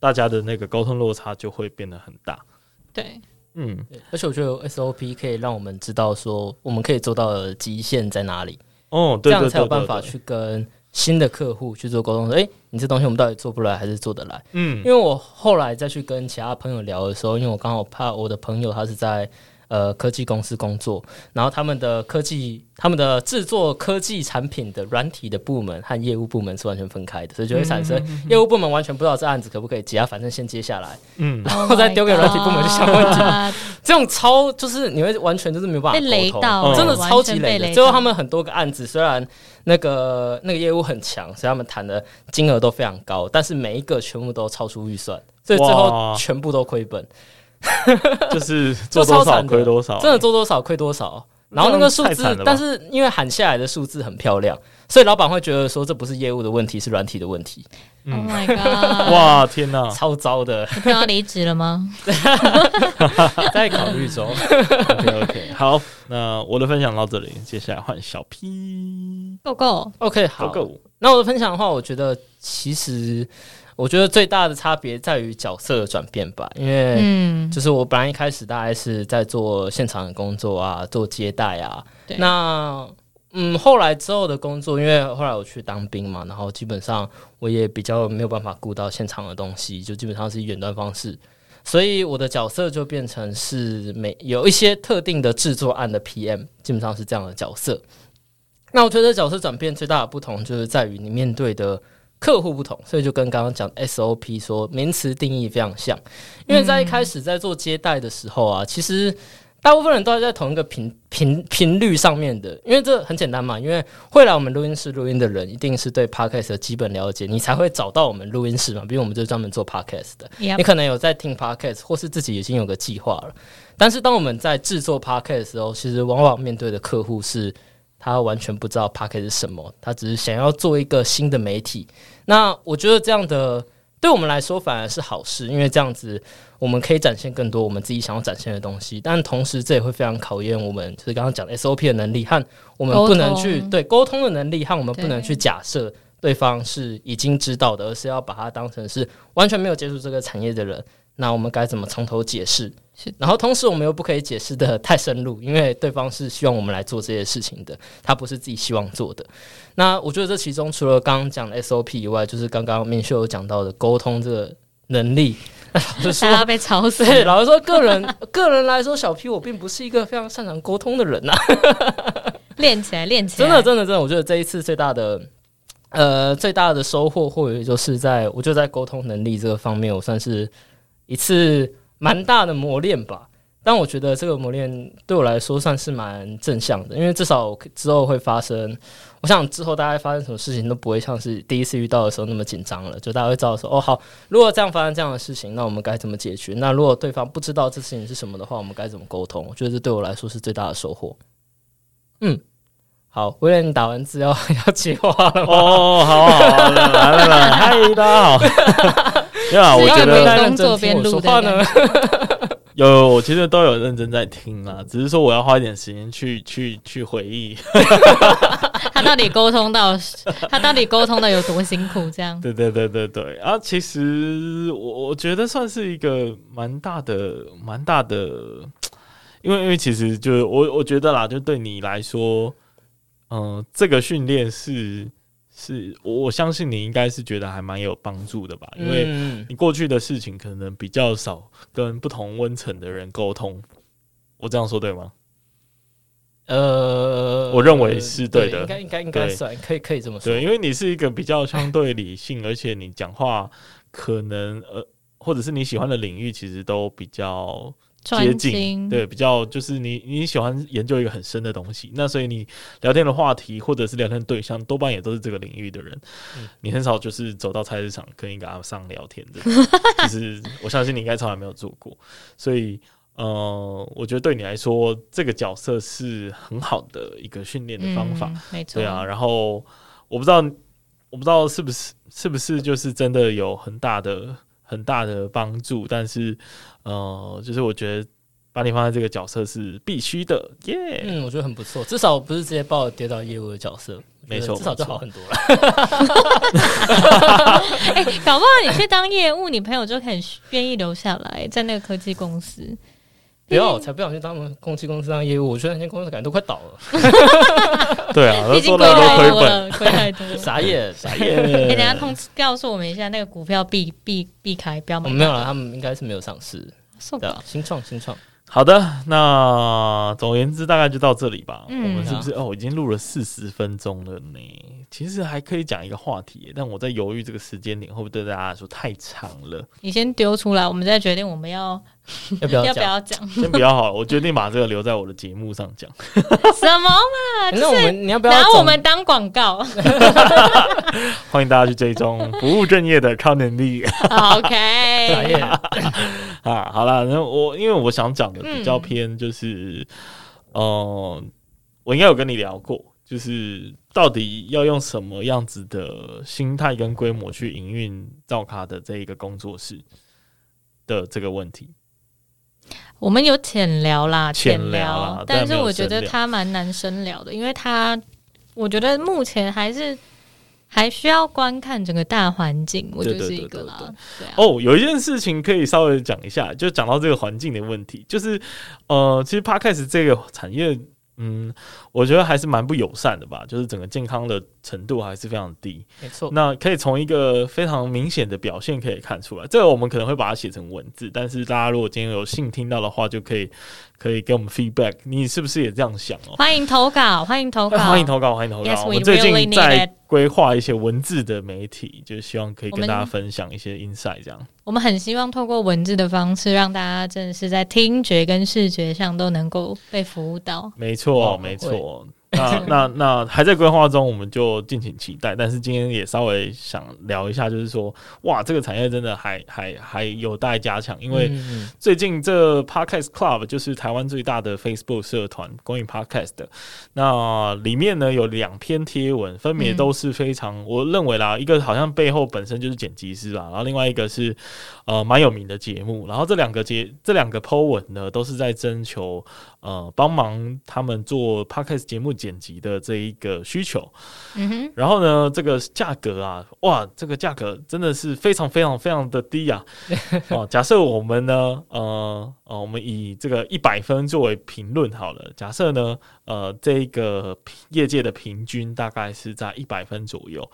大家的那个沟通落差就会变得很大。对，嗯，而且我觉得 SOP 可以让我们知道说我们可以做到的极限在哪里，哦，这样对对对，对才有办法。去跟新的客户去做沟通。说，哎、你这东西我们到底做不来还是做得来？嗯因为我后来再去跟其他朋友聊的时候，因为我刚好怕我的朋友他是在呃科技公司工作，然后他们的科技、他们的制作科技产品的软体的部门和业务部门是完全分开的，所以就会产生业务部门完全不知道这案子可不可以接啊，反正先接下来，嗯，然后再丢给软体部门去想问题。[LAUGHS] 题，[LAUGHS] 这种超就是你会完全就是没有办法被雷沟通到，嗯真的超级雷的。最后他们很多个案子，虽然那个那个业务很强，所以他们谈的金额都非常高，但是每一个全部都超出预算，所以最后全部都亏本，[LAUGHS] 就是做多少亏多少，真的做多少亏多少。然后那个数字但是因为喊下来的数字很漂亮，所以老板会觉得说这不是业务的问题，是软体的问题，Oh 嗯 my god！，哇，天哪！[LAUGHS] 超糟的，你要离职了吗？[LAUGHS] 在考虑中。OK OK，好，那我的分享到这里，接下来换小 P 够够，OK，Go 好，Go。那我的分享的话，我觉得其实我觉得最大的差别在于角色的转变吧，因为嗯，就是我本来一开始大概是在做现场的工作啊，做接待啊，对那嗯，后来之后的工作，因为后来我去当兵嘛，然后基本上我也比较没有办法顾到现场的东西，就基本上是远端方式。所以我的角色就变成是每有一些特定的制作案的 PM，基本上是这样的角色。那我觉得角色转变最大的不同就是在于你面对的客户不同，所以就跟刚刚讲 SOP 说名词定义非常像。因为在一开始在做接待的时候啊，其实大部分人都在同一个频频频率上面的，因为这很简单嘛，因为会来我们录音室录音的人，一定是对 podcast 的基本了解，你才会找到我们录音室嘛，比如我们就是专门做 podcast 的。你可能有在听 podcast，或是自己已经有个计划了。但是当我们在制作 podcast 的时候，其实往往面对的客户是他完全不知道 podcast 是什么，他只是想要做一个新的媒体。那我觉得这样的对我们来说反而是好事，因为这样子我们可以展现更多我们自己想要展现的东西。但同时，这也会非常考验我们，就是刚刚讲的 SOP 的能力和我们不能去对沟通的能力，和我们不能去假设对方是已经知道的，而是要把它当成是完全没有接触这个产业的人。那我们该怎么从头解释？然后同时我们又不可以解释的太深入，因为对方是希望我们来做这些事情的，他不是自己希望做的。那我觉得这其中除了刚刚讲的 SOP 以外，就是刚刚明秀有讲到的沟通这个能力。[LAUGHS] 老实说大，家被吵死对，老实说，个人 [LAUGHS] 个人来说，小 P 我并不是一个非常擅长沟通的人呐、[LAUGHS] 练起来，练起来，真的，真的，真的，我觉得这一次最大的呃最大的收获，或者就是在我就在沟通能力这个方面，我算是一次蛮大的磨练吧。但我觉得这个磨练对我来说算是蛮正向的，因为至少之后会发生，我想之后大概发生什么事情都不会像是第一次遇到的时候那么紧张了，就大家会知道说，哦，好，如果这样发生这样的事情，那我们该怎么解决？那如果对方不知道这事情是什么的话，我们该怎么沟通？我觉得这对我来说是最大的收获。嗯，好，威廉，你打完字要要接话了吗？哦，好好好，来来来，嗨，大家好。对啊，[LAUGHS] 我觉得工作边录的说话呢，[LAUGHS] 有，我其实都有认真在听啦，只是说我要花一点时间去去去回忆。[LAUGHS] 他到底沟通到他到底沟通的有多辛苦？这样，对对对对对啊！其实我我觉得算是一个蛮大的蛮大的，因为因为其实就是我我觉得啦，就对你来说，嗯、这个训练是是我我相信你应该是觉得还蛮有帮助的吧，因为嗯你过去的事情可能比较少跟不同温层的人沟通，我这样说对吗？呃，我认为是对的应该应该应该算，可以可以这么说。对，因为你是一个比较相对理性，而且你讲话可能呃，或者是你喜欢的领域，其实都比较接近，对，比较就是你你喜欢研究一个很深的东西，那所以你聊天的话题或者是聊天对象，多半也都是这个领域的人。嗯你很少就是走到菜市场跟一个阿上聊天的，[LAUGHS] 其实我相信你应该从来没有做过，所以。呃，我觉得对你来说，这个角色是很好的一个训练的方法。嗯，没错，对啊，然后我不知道，我不知道是不是是不是就是真的有很大的很大的帮助，但是呃，就是我觉得把你放在这个角色是必须的，耶、嗯，我觉得很不错，至少不是直接把我跌到业务的角色，没错至少就好很多了。[LAUGHS] 哎、搞不好你去当业务，你朋友就很愿意留下来，在那个科技公司。不要，我才不想去当他们空气公司当业务，我觉得那间公司感觉都快倒了，[LAUGHS] 对啊，[LAUGHS] 都毕竟做到亏都亏本，亏太多了。[LAUGHS] 傻眼。傻哎、耶！等一下通知告诉我们一下，那个股票避避避开，不要买。我没有了，他们应该是没有上市，受不了对啊，。新创新创，好的，那总而言之大概就到这里吧。嗯我们是不是哦已经录了四十分钟了呢？其实还可以讲一个话题，但我在犹豫这个时间点会不会对大家来说太长了。你先丢出来，我们再决定我们要 [LAUGHS] 要不要要不讲？要讲先不要好了，我决定把这个留在我的节目上讲。[LAUGHS] 什么嘛，那我们你要不要拿我们当广告。[LAUGHS] 欢迎大家去追踪不务正业的超能力。OK，眼？啊，好啦，那我因为我想讲的比较嗯偏就是，呃，我应该有跟你聊过，就是到底要用什么样子的心态跟规模去营运造卡的这一个工作室的这个问题。我们有浅聊啦，浅浅聊。但但是我觉得他蛮难深聊的，因为他我觉得目前还是还需要观看整个大环境，我觉得是一个啦，对啊，哦，有一件事情可以稍微讲一下，就讲到这个环境的问题，就是呃，其实 podcast 这个产业，嗯，我觉得还是蛮不友善的吧，就是整个健康的程度还是非常低。没错，那可以从一个非常明显的表现可以看出来，这个我们可能会把它写成文字，但是大家如果今天有幸听到的话，就可以可以给我们 feedback，你是不是也这样想哦？欢迎投稿，欢迎投稿，哎欢迎投稿，欢迎投稿。Yes, 我最 really 近 need 在 it. 规划一些文字的媒体，就是希望可以跟大家分享一些 insight，这样。我们很希望透过文字的方式，让大家真的是在听觉跟视觉上都能够被服务到。没错，哦没错。[LAUGHS] 那那那还在规划中，我们就敬请期待。但是今天也稍微想聊一下，就是说，哇，这个产业真的还还还有待加强，因为最近这 Podcast Club 就是台湾最大的 Facebook 社团，关于 Podcast 的。那里面呢有两篇贴文，分别都是非常，我认为啦，一个好像背后本身就是剪辑师啦，然后另外一个是呃蛮有名的节目。然后这两个节这两个 Po 文呢，都是在征求呃帮忙他们做 Podcast 节目剪辑的这一个需求。嗯哼，然后呢，这个价格啊，哇，这个价格真的是非常非常非常的低啊！[LAUGHS] 哦，假设我们呢，呃呃，我们以这个一百分作为评论好了。假设呢，呃，这个业界的平均大概是在一百分左右。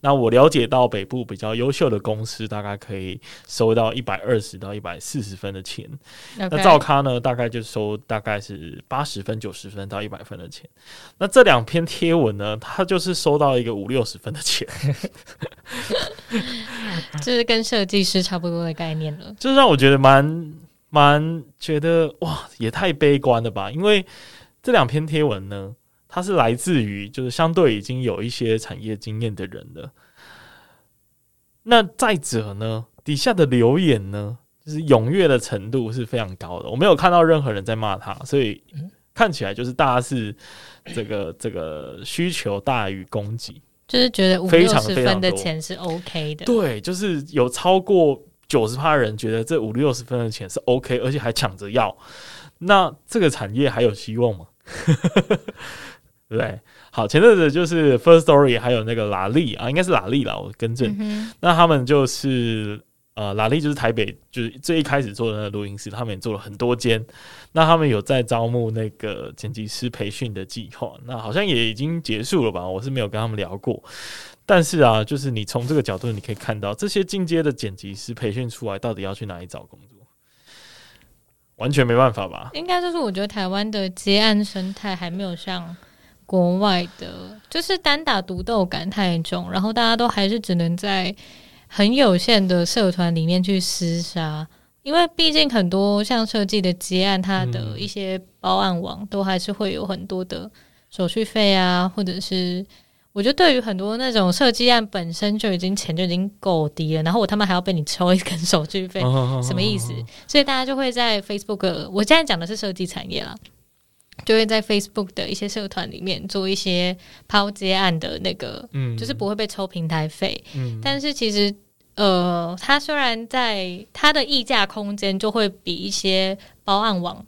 那我了解到北部比较优秀的公司，大概可以收到一百二十到一百四十分的钱。那照咖呢，大概就收大概是八十分、九十分到一百分的钱。那这两篇贴文呢，它就是收到一个五六十分的钱，[LAUGHS] 就是跟设计师差不多的概念了。就是让我觉得蛮蛮觉得哇，也太悲观了吧？因为这两篇贴文呢，它是来自于就是相对已经有一些产业经验的人了。那再者呢，底下的留言呢，就是踊跃的程度是非常高的。我没有看到任何人在骂他，所以看起来就是大家是这个 [COUGHS] 这个需求大于供给。就是觉得五非常六十非常多分的钱是 OK 的，对，就是有超过九十趴人觉得这五六十分的钱是 OK，而且还抢着要，那这个产业还有希望吗？对 [LAUGHS] 不对？好，前阵子就是 First Story 还有那个拉力啊，应该是拉力啦，我更正。嗯那他们就是呃，拉力就是台北就是最一开始做的那个录音室，他们也做了很多间。那他们有在招募那个剪辑师培训的计划，那好像也已经结束了吧？我是没有跟他们聊过。但是啊，就是你从这个角度，你可以看到这些进阶的剪辑师培训出来，到底要去哪里找工作？完全没办法吧？应该就是我觉得台湾的接案生态还没有像国外的，就是单打独斗感太重，然后大家都还是只能在很有限的社团里面去厮杀。因为毕竟很多像设计的接案，它的嗯一些包案网都还是会有很多的手续费啊，或者是我觉得对于很多那种设计案本身就已经钱就已经够低了，然后我他妈还要被你抽一根手续费，[LAUGHS] 什么意思？所以大家就会在 Facebook，我现在讲的是设计产业啦，就会在 Facebook 的一些社团里面做一些抛接案的那个，嗯就是不会被抽平台费，嗯但是其实。呃，它虽然在它的溢价空间就会比一些包案网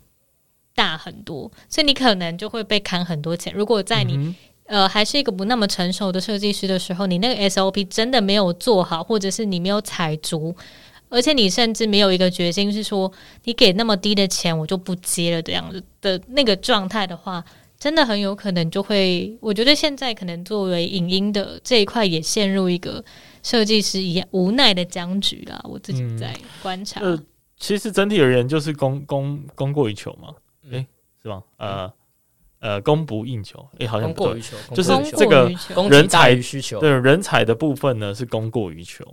大很多，所以你可能就会被砍很多钱。如果在你嗯呃，还是一个不那么成熟的设计师的时候，你那个 SOP 真的没有做好，或者是你没有踩足，而且你甚至没有一个决心是说，你给那么低的钱我就不接了这样子的那个状态的话，真的很有可能就会，我觉得现在可能作为影音的这一块也陷入一个设计师一样无奈的僵局啦。我自己嗯在观察，呃，其实整体而言就是供供供过于求嘛，嗯诶，是吗？呃呃，供不应求，诶，好像不对供过于。求，就是这个人才需求。对人才的部分呢是供过于求，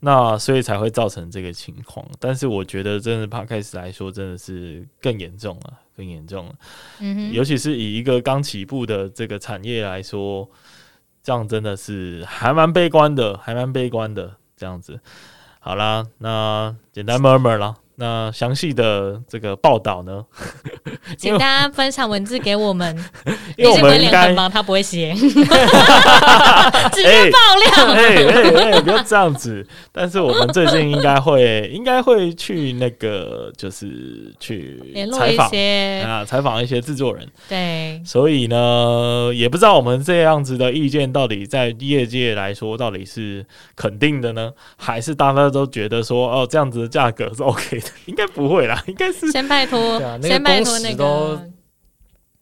那所以才会造成这个情况。但是我觉得，真的 p 开始来说，真的是更严重了，更严重了。嗯哼，尤其是以一个刚起步的这个产业来说，这样真的是还蛮悲观的，还蛮悲观的。这样子，好啦，那简单 murmur 啦。那详细的这个报道呢？[LAUGHS] 请大家分享文字给我们，[LAUGHS] 因为我们应该忙，他不会写，[LAUGHS] 直接爆料。哎哎哎，不要这样子。但是我们最近应该会，应该会去那个，就是去采访些啊，采访一些制作人。对，所以呢，也不知道我们这样子的意见到底在业界来说到底是肯定的呢，还是大家都觉得说哦这样子的价格是 OK 的？应该不会啦，应该是先拜托对啊，那个先拜托那工时都个，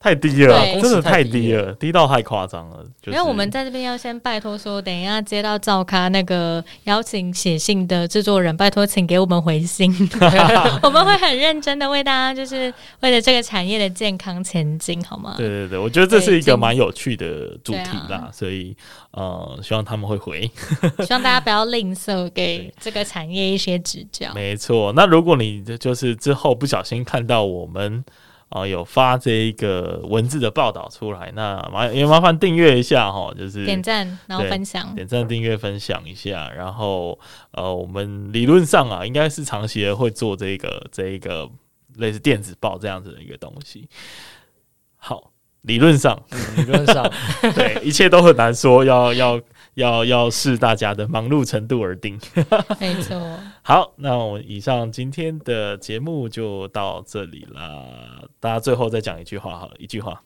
太低了，真的太低低了，低到太夸张了。就是、因为我们在这边要先拜托说，等一下接到赵咖那个邀请写信的制作人，拜托请给我们回信，[LAUGHS] [LAUGHS] 我们会很认真的为大家，就是为了这个产业的健康前进，好吗？对对对，我觉得这是一个蛮有趣的主题对啦，所以呃，希望他们会回。[LAUGHS] 希望大家不要吝啬给这个产业一些指教。没错，那如果你就是之后不小心看到我们啊、有发这一个文字的报道出来，那麻也麻烦订阅一下哈，就是点赞，然后分享，点赞、订阅、分享一下，然后呃，我们理论上啊，应该是长期的会做这个这一个类似电子报这样子的一个东西。好，理论上嗯理论上，[LAUGHS] [LAUGHS] 对一切都很难说，要要要要视大家的忙碌程度而定。[LAUGHS] 没错。好，那我们以上今天的节目就到这里啦。大家最后再讲一句话好了，一句话，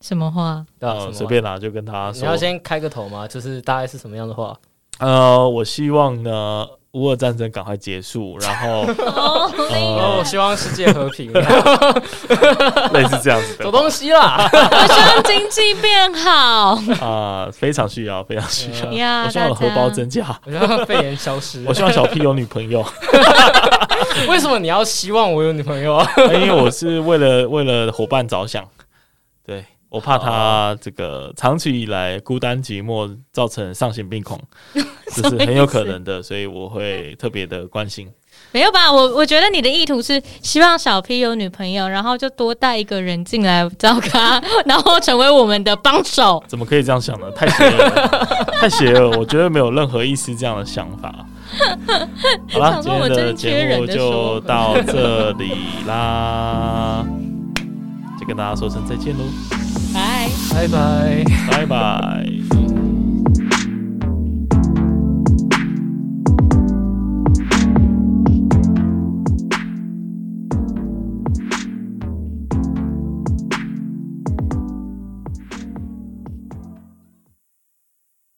什么话？对啊，什么呃随便啦，就跟他说。你要先开个头吗？就是大概是什么样的话？呃，我希望呢，乌俄战争赶快结束，[LAUGHS] 然后哦，哦，我希望世界和平，[LAUGHS] 类似这样子的走东西啦。我希望经济变好。[LAUGHS] 啊、非常需要，非常需要。呀我希望我的荷包增加，我希望肺炎消失我。希望小 P 有女朋友，为什么你要希望我有女朋友啊？因为我是为了为了伙伴着想，对我怕他这个长期以来孤单寂寞，造成丧心病狂，[LAUGHS] 这是很有可能的，所以我会特别的关心。没有吧？我我觉得你的意图是希望小 P 有女朋友，然后就多带一个人进来找他，[LAUGHS] 然后成为我们的帮手。怎么可以这样想呢？太邪恶了，太邪恶了！我觉得没有任何一丝这样的想法。[LAUGHS] 好啦，想今天的节目就到这里啦，就跟大家说声再见喽，拜。拜拜。拜拜。